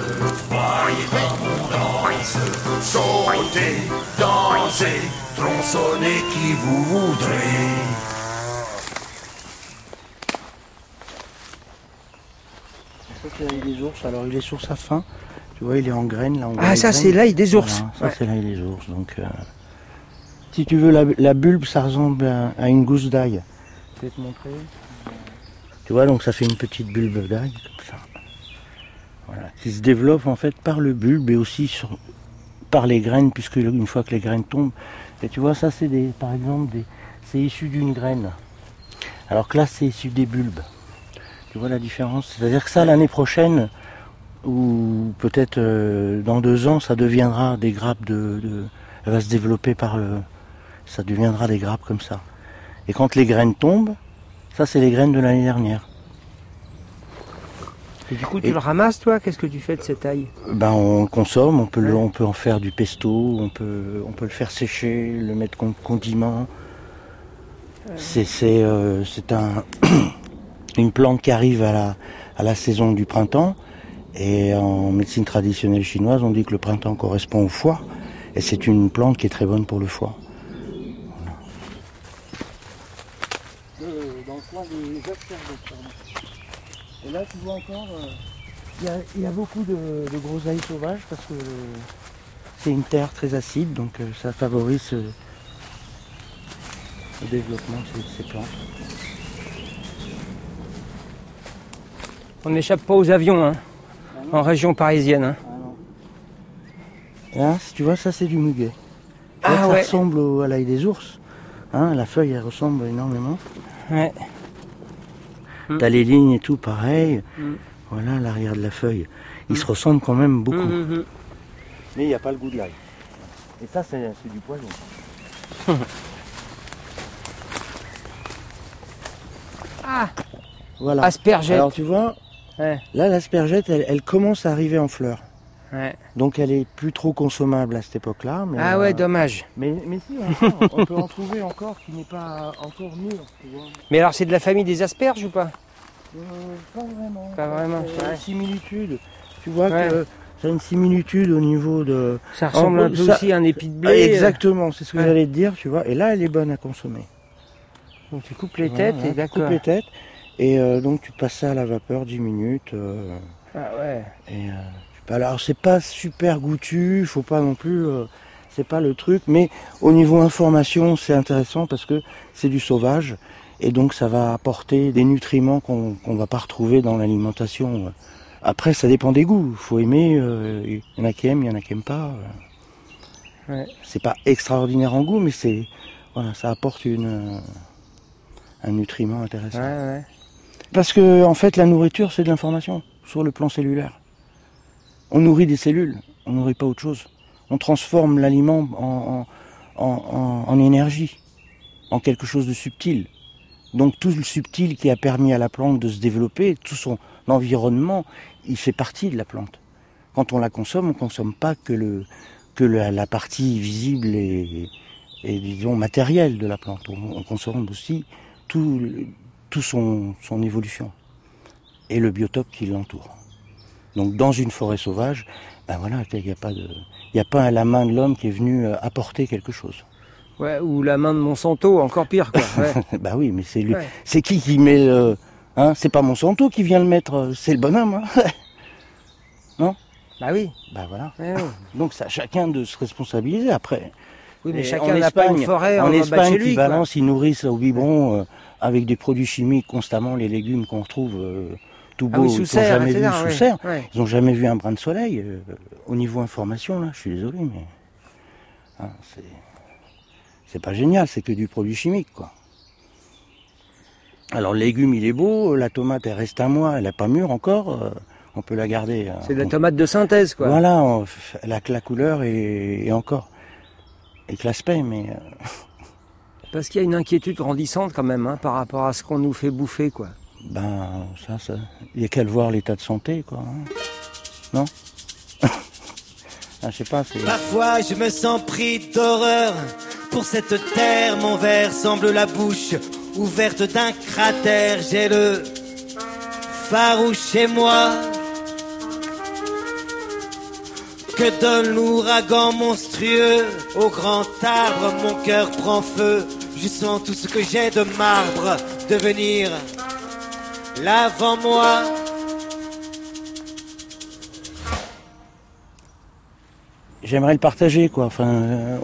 Voyez l'abondance Sautez, dansez Tronçonnez qui vous voudrez. Ça, c'est l'ail des ours. Alors, il est sur sa fin. Tu vois, il est en graines là. on Ah, ça, c'est l'ail des ours. Voilà, ça, Ouais. c'est l'ail des ours. Donc, euh, si tu veux, la, la bulbe, ça ressemble à, à une gousse d'ail. Je vais te montrer. Tu vois, donc ça fait une petite bulbe d'ail comme ça. Voilà, qui se développe en fait par le bulbe et aussi sur- par les graines, puisque une fois que les graines tombent. Et tu vois, ça, c'est des, par exemple, des, c'est issu d'une graine. Alors que là, c'est issu des bulbes. Tu vois la différence? C'est-à-dire que ça, l'année prochaine, ou peut-être euh, dans deux ans, ça deviendra des grappes de, de- Elle va se développer par le... Ça deviendra des grappes comme ça. Et quand les graines tombent, ça, c'est les graines de l'année dernière. Et du coup tu Et- le ramasses toi? Qu'est-ce que tu fais de cette ail Ben, on le consomme, on peut, le- on peut en faire du pesto, on peut, on peut le faire sécher, le mettre comme condiment. C'est, euh, c'est un, une plante qui arrive à la, à la saison du printemps. Et en médecine traditionnelle chinoise, on dit que le printemps correspond au foie. Et c'est une plante qui est très bonne pour le foie. Dans le coin des Et là, tu vois encore, euh, il y, a, il y a beaucoup de, de groseilles sauvages parce que euh, c'est une terre très acide, donc euh, ça favorise euh, le développement de ces, ces plantes. On n'échappe pas aux avions, hein, en région parisienne. hein. Et là, si tu vois, ça c'est du muguet. Ah ça ouais. ressemble au- à l'ail des ours. Hein, la feuille, elle ressemble énormément. Ouais. T'as les lignes et tout, pareil. Mm. Voilà l'arrière de la feuille. Ils se ressemblent quand même beaucoup. Mais il n'y a pas le goût de l'ail. Et ça, c'est c'est du poison. Ah Voilà. Aspergette. Alors tu vois, Ouais. là l'aspergette, elle, elle commence à arriver en fleur. Ouais. Donc elle est plus trop consommable à cette époque-là. mais, Ah ouais, euh, dommage. Mais, mais si, encore, on peut en trouver encore qui n'est pas encore mûr. tu. Mais alors c'est de la famille des asperges ou pas? Euh, pas vraiment. Pas vraiment. C'est similitude. Tu vois Ouais. que ça a une similitude au niveau de. Ça ressemble En un peu ça- aussi à un épi de blé. Euh. Exactement, c'est ce que Ouais. j'allais te dire, tu vois. Et là, elle est bonne à consommer. Donc tu coupes les têtes hein, et tu d'accord. coupes les têtes. Et euh, donc tu passes ça à la vapeur 10 minutes. euh, Ah ouais. et, euh, tu alors c'est pas super goûtu, faut pas non plus. c'est pas le truc, mais au niveau information, c'est intéressant parce que c'est du sauvage et donc ça va apporter des nutriments qu'on qu'on va pas retrouver dans l'alimentation. Après, ça dépend des goûts. Faut aimer. Il y en a qui aiment, il y en a qui aiment pas. Ouais. C'est pas extraordinaire en goût, mais c'est voilà, ça apporte une un nutriment intéressant. Ouais, ouais. Parce que en fait, la nourriture, c'est de l'information sur le plan cellulaire. On nourrit des cellules, on nourrit pas autre chose. On transforme l'aliment en, en, en- en- énergie, en quelque chose de subtil. Donc tout le subtil qui a permis à la plante de se développer, tout son environnement, il fait partie de la plante. Quand on la consomme, on consomme pas que le que la, partie visible et, et disons matérielle de la plante. On, on consomme aussi tout, tout son, son évolution et le biotope qui l'entoure. Donc dans une forêt sauvage, ben voilà, il n'y a pas de, il n'y a pas la main de l'homme qui est venu euh, apporter quelque chose. Ouais, ou la main de Monsanto, encore pire, quoi. Ouais. bah oui, mais c'est lui. Ouais. C'est qui qui met le. Hein c'est pas Monsanto qui vient le mettre, euh, c'est le bonhomme. hein. non? Bah oui. Bah voilà. Ouais. Donc c'est à chacun de se responsabiliser après. Oui, mais Et chacun en n'a pas une Espagne- forêt en, en Espagne chez lui. qui quoi. balance, ils nourrissent au biberon euh, avec des produits chimiques constamment les légumes qu'on retrouve euh, tout Ah beau, oui, sous ils serre, jamais vu etc., sous ouais, serre. ouais. Ils n'ont jamais vu un brin de soleil. euh, au niveau information, là, je suis désolé, mais hein, c'est pas génial, c'est que du produit chimique, quoi. Alors le légume, il est beau, la tomate, elle reste un mois, elle n'est pas mûre encore, on peut la garder. euh, C'est de la tomate de synthèse, quoi. Voilà, on- elle a que la couleur et, et encore. Et que l'aspect, mais... euh, Parce qu'il y a une inquiétude grandissante quand même hein, par rapport à ce qu'on nous fait bouffer, quoi. Ben, ça, ça. Il n'y a qu'à le voir l'état de santé, quoi. hein. Non? Ah, Je sais pas, c'est. Parfois je me sens pris d'horreur. Pour cette terre, mon verre semble la bouche ouverte d'un cratère. J'ai le farouche chez moi. Que donne l'ouragan monstrueux au grand arbre, mon cœur prend feu. Je sens tout ce que j'ai de marbre devenir l'avant moi. J'aimerais le partager, quoi. Enfin, euh,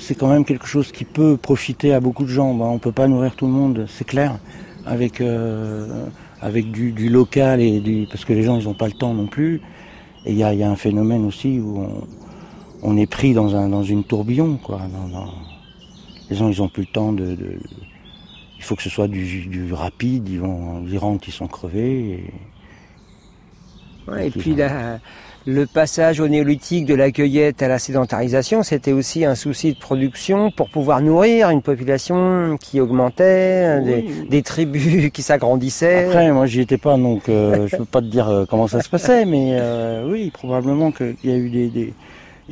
c'est quand même quelque chose qui peut profiter à beaucoup de gens. Ben, on peut pas nourrir tout le monde, c'est clair. Avec euh, du, local et du, parce que les gens ils ont pas le temps non plus. Et il y a, il y a un phénomène aussi où on, on est pris dans un dans une tourbillon, quoi. Dans- dans- les gens ils ont plus le temps de, de- il faut que ce soit du, du rapide. Ils vont ils rentrent, ils sont crevés. Et, Ouais, et puis la- le passage au néolithique de la cueillette à la sédentarisation, c'était aussi un souci de production pour pouvoir nourrir une population qui augmentait, des, des tribus qui s'agrandissaient. Après, moi, j'y étais pas, donc euh, je peux pas te dire euh, comment ça se passait, mais euh, oui, probablement qu'il y a eu des, des-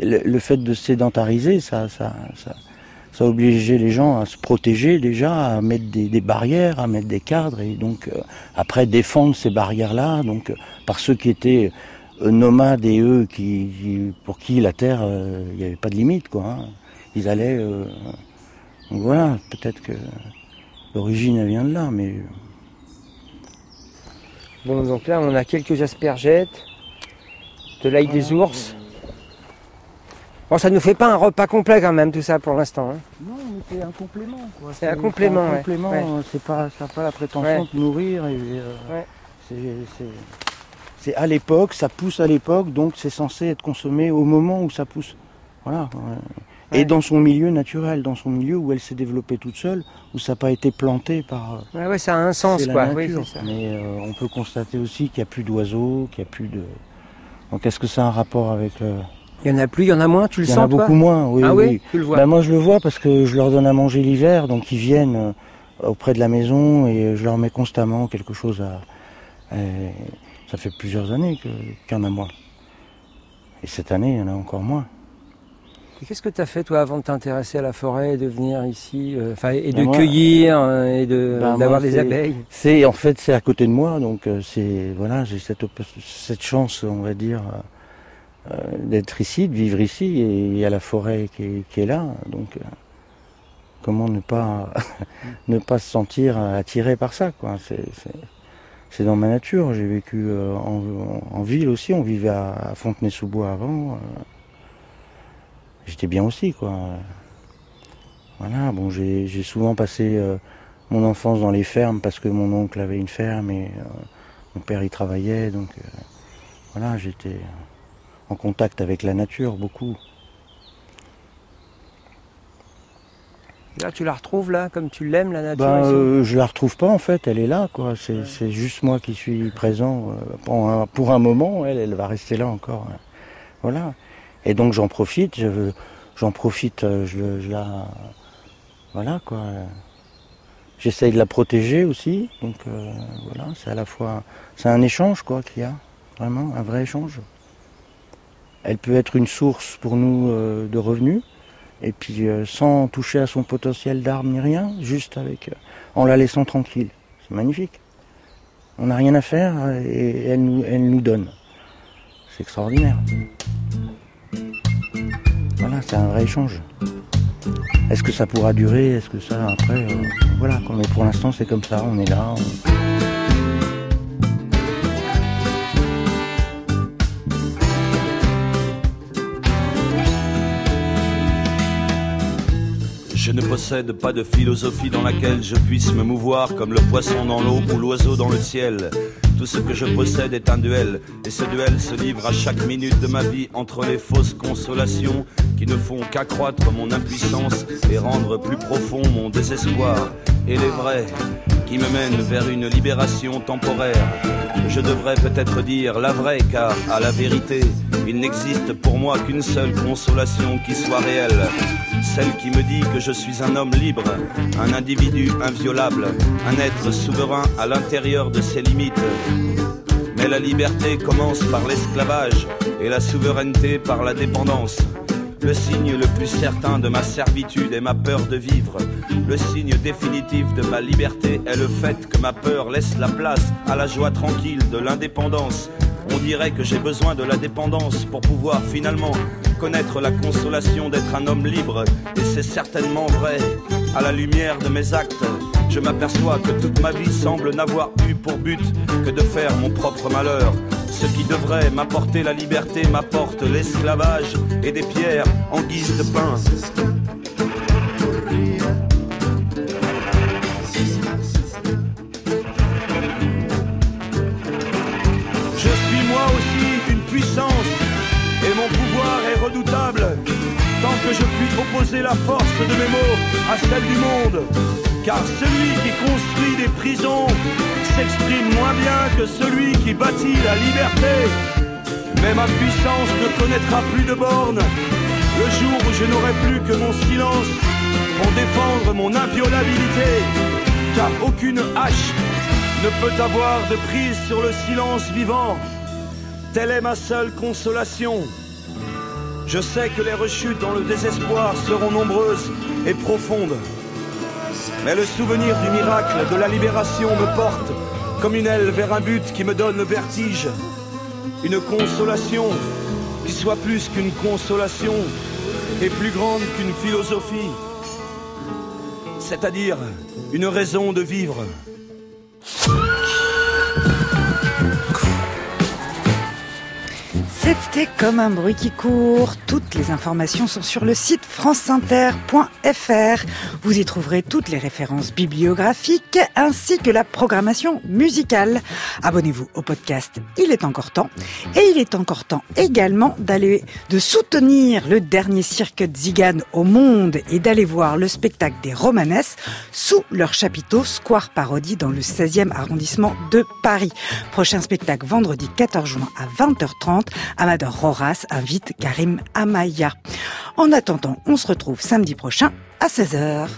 le, le fait de sédentariser, ça, ça, ça, obligé les gens à se protéger déjà, à mettre des, des barrières, à mettre des cadres, et donc euh, après défendre ces barrières-là, donc par ceux qui étaient nomades et eux qui, qui- pour qui la terre, euh, il n'y avait pas de limite, quoi. hein. Ils allaient, euh, donc voilà, peut-être que l'origine elle vient de là, mais Bon, donc là, on a quelques aspergettes, de l'ail des ours. Bon, ça nous fait pas un repas complet quand même, tout ça, pour l'instant. hein. Non, mais c'est un complément. quoi. C'est un complément, un ouais. complément, Ouais. euh, c'est pas, ça n'a pas la prétention Ouais. de nourrir. Et, euh, c'est, c'est- c'est à l'époque, ça pousse à l'époque, donc c'est censé être consommé au moment où ça pousse. Voilà. ouais. Et dans son milieu naturel, dans son milieu où elle s'est développée toute seule, où ça n'a pas été planté par. euh, Ouais, ouais, ça a un sens, la quoi. Nature. ça. Mais euh, on peut constater aussi qu'il n'y a plus d'oiseaux, qu'il n'y a plus de. Donc est-ce que ça a un rapport avec le. Il y en a plus, il y en a moins, tu le Il y en sens a beaucoup moins, oui. Ah oui. oui, tu le vois. Ben, moi, je le vois parce que je leur donne à manger l'hiver, donc ils viennent euh, auprès de la maison et je leur mets constamment quelque chose à. et ça fait plusieurs années qu'il y en a moins. Et cette année, il y en a encore moins. Et Qu'est-ce que tu as fait toi avant de t'intéresser à la forêt et de venir ici, euh, et de Ben, moi- cueillir euh, et de Ben, moi, d'avoir des abeilles? C'est en fait c'est à côté de moi, donc euh, c'est voilà, j'ai cette cette chance, on va dire, euh, d'être ici, de vivre ici, et il y a la forêt qui est, qui est là, donc comment ne pas ne pas se sentir attiré par ça, quoi. C'est c'est- c'est dans ma nature. J'ai vécu euh, en, ville aussi, on vivait à, Fontenay-sous-Bois avant. euh, J'étais bien aussi, quoi. Voilà, bon, j'ai souvent passé euh, mon enfance dans les fermes parce que mon oncle avait une ferme et mon père y travaillait, donc voilà, j'étais en contact avec la nature beaucoup. Là, tu la retrouves là, comme tu l'aimes, la nature Ben, euh, je la retrouve pas en fait, elle est là, quoi. C'est juste moi qui suis présent euh, pour, un, pour un moment. Elle, elle va rester là encore. hein. Voilà. Et donc j'en profite. J'en profite. euh, Je, la. Voilà quoi. J'essaye de la protéger aussi. Donc euh, voilà, c'est à la fois. C'est un échange quoi qu'il y a. Vraiment, un vrai échange. Elle peut être une source pour nous euh, de revenus. Et puis euh, sans toucher à son potentiel d'arme ni rien, juste avec, euh, en la laissant tranquille. C'est magnifique. On n'a rien à faire et elle nous, donne. C'est extraordinaire. Voilà, c'est un vrai échange. Est-ce que ça pourra durer? Est-ce que ça après euh, Voilà. Mais pour l'instant, c'est comme ça. On est là. Je ne possède pas de philosophie dans laquelle je puisse me mouvoir comme le poisson dans l'eau ou l'oiseau dans le ciel. Tout ce que je possède est un duel, et ce duel se livre à chaque minute de ma vie entre les fausses consolations qui ne font qu'accroître mon impuissance et rendre plus profond mon désespoir, et les vrais qui me mènent vers une libération temporaire. Je devrais peut-être dire la vraie, car à la vérité, il n'existe pour moi qu'une seule consolation qui soit réelle. Celle qui me dit que je suis un homme libre, un individu inviolable, un être souverain à l'intérieur de ses limites. Mais la liberté commence par l'esclavage et la souveraineté par la dépendance. Le signe le plus certain de ma servitude est ma peur de vivre. Le signe définitif de ma liberté est le fait que ma peur laisse la place à la joie tranquille de l'indépendance. On dirait que j'ai besoin de la dépendance pour pouvoir finalement connaître la consolation d'être un homme libre. Et c'est certainement vrai. À la lumière de mes actes, je m'aperçois que toute ma vie semble n'avoir eu pour but que de faire mon propre malheur. Ce qui devrait m'apporter la liberté m'apporte l'esclavage et des pierres en guise de pain. Opposer la force de mes mots à celle du monde. Car celui qui construit des prisons s'exprime moins bien que celui qui bâtit la liberté. Mais ma puissance ne connaîtra plus de bornes le jour où je n'aurai plus que mon silence pour défendre mon inviolabilité. Car aucune hache ne peut avoir de prise sur le silence vivant. Telle est ma seule consolation. Je sais que les rechutes dans le désespoir seront nombreuses et profondes. Mais le souvenir du miracle de la libération me porte comme une aile vers un but qui me donne le vertige. Une consolation qui soit plus qu'une consolation et plus grande qu'une philosophie. C'est-à-dire une raison de vivre. C'était comme un bruit qui court. Toutes les informations sont sur le site franceinter.fr. Vous y trouverez toutes les références bibliographiques ainsi que la programmation musicale. Abonnez-vous au podcast Il est encore temps. Et il est encore temps également d'aller, de soutenir le dernier cirque Zigan au monde et d'aller voir le spectacle des Romanesses sous leur chapiteau Square Parodie dans le 16e arrondissement de Paris. Prochain spectacle vendredi 14 juin à 20h30. Amador Roras invite Karim Amaya. En attendant, on se retrouve samedi prochain à 16h.